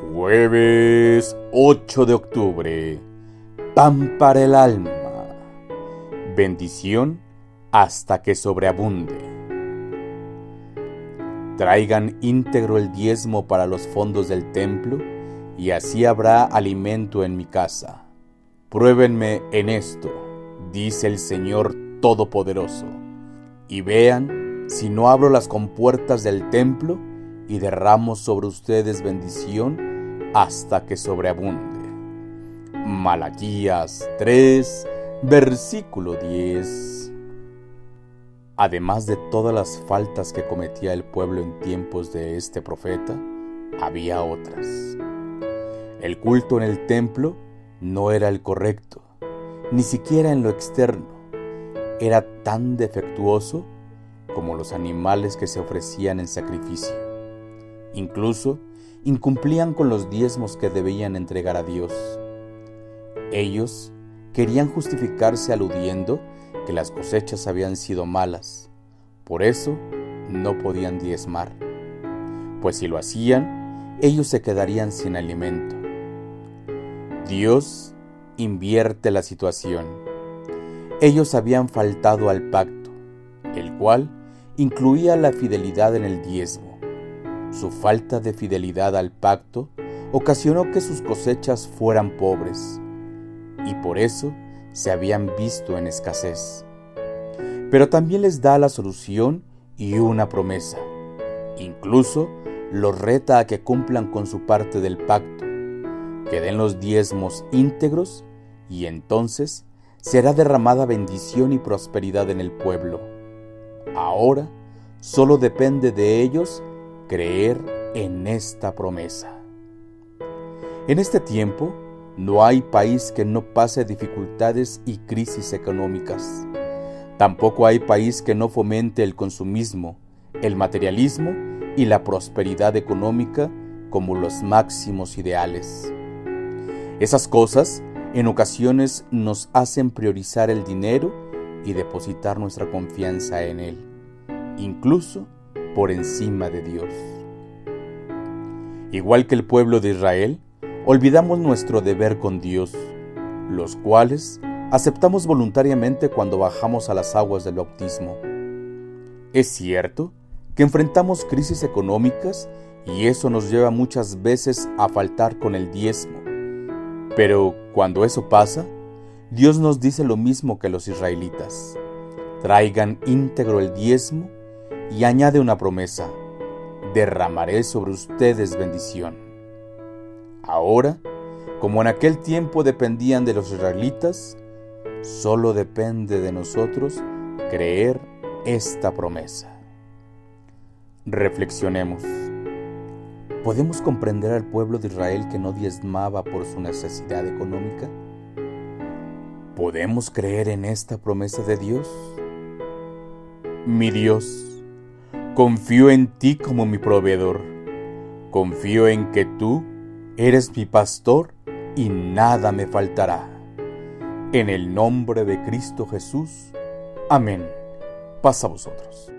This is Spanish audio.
Jueves 8 de octubre. Pan para el alma. Bendición hasta que sobreabunde. Traigan íntegro el diezmo para los fondos del templo, y así habrá alimento en mi casa. Pruébenme en esto, dice el Señor Todopoderoso, y vean si no abro las compuertas del templo y derramo sobre ustedes bendición hasta que sobreabunde. Malaquías 3, versículo 10. Además de todas las faltas que cometía el pueblo en tiempos de este profeta, había otras. El culto en el templo no era el correcto, ni siquiera en lo externo. Era tan defectuoso como los animales que se ofrecían en sacrificio. Incluso incumplían con los diezmos que debían entregar a Dios. Ellos querían justificarse aludiendo que las cosechas habían sido malas, por eso no podían diezmar, pues si lo hacían, ellos se quedarían sin alimento. Dios invierte la situación. Ellos habían faltado al pacto, el cual incluía la fidelidad en el diezmo. Su falta de fidelidad al pacto ocasionó que sus cosechas fueran pobres y por eso se habían visto en escasez. Pero también les da la solución y una promesa. Incluso los reta a que cumplan con su parte del pacto, que den los diezmos íntegros y entonces será derramada bendición y prosperidad en el pueblo. Ahora solo depende de ellos creer en esta promesa. En este tiempo, no hay país que no pase dificultades y crisis económicas. Tampoco hay país que no fomente el consumismo, el materialismo y la prosperidad económica como los máximos ideales. Esas cosas en ocasiones nos hacen priorizar el dinero y depositar nuestra confianza en él, incluso por encima de Dios. Igual que el pueblo de Israel, olvidamos nuestro deber con Dios, los cuales aceptamos voluntariamente cuando bajamos a las aguas del bautismo. Es cierto que enfrentamos crisis económicas y eso nos lleva muchas veces a faltar con el diezmo. Pero cuando eso pasa, Dios nos dice lo mismo que los israelitas. Traigan íntegro el diezmo y añade una promesa, derramaré sobre ustedes bendición. Ahora, como en aquel tiempo dependían de los israelitas, solo depende de nosotros creer esta promesa. Reflexionemos. ¿Podemos comprender al pueblo de Israel que no diezmaba por su necesidad económica? ¿Podemos creer en esta promesa de Dios? Mi Dios, Confío en ti como mi proveedor. Confío en que tú eres mi pastor y nada me faltará. En el nombre de Cristo Jesús. Amén. Pasa a vosotros.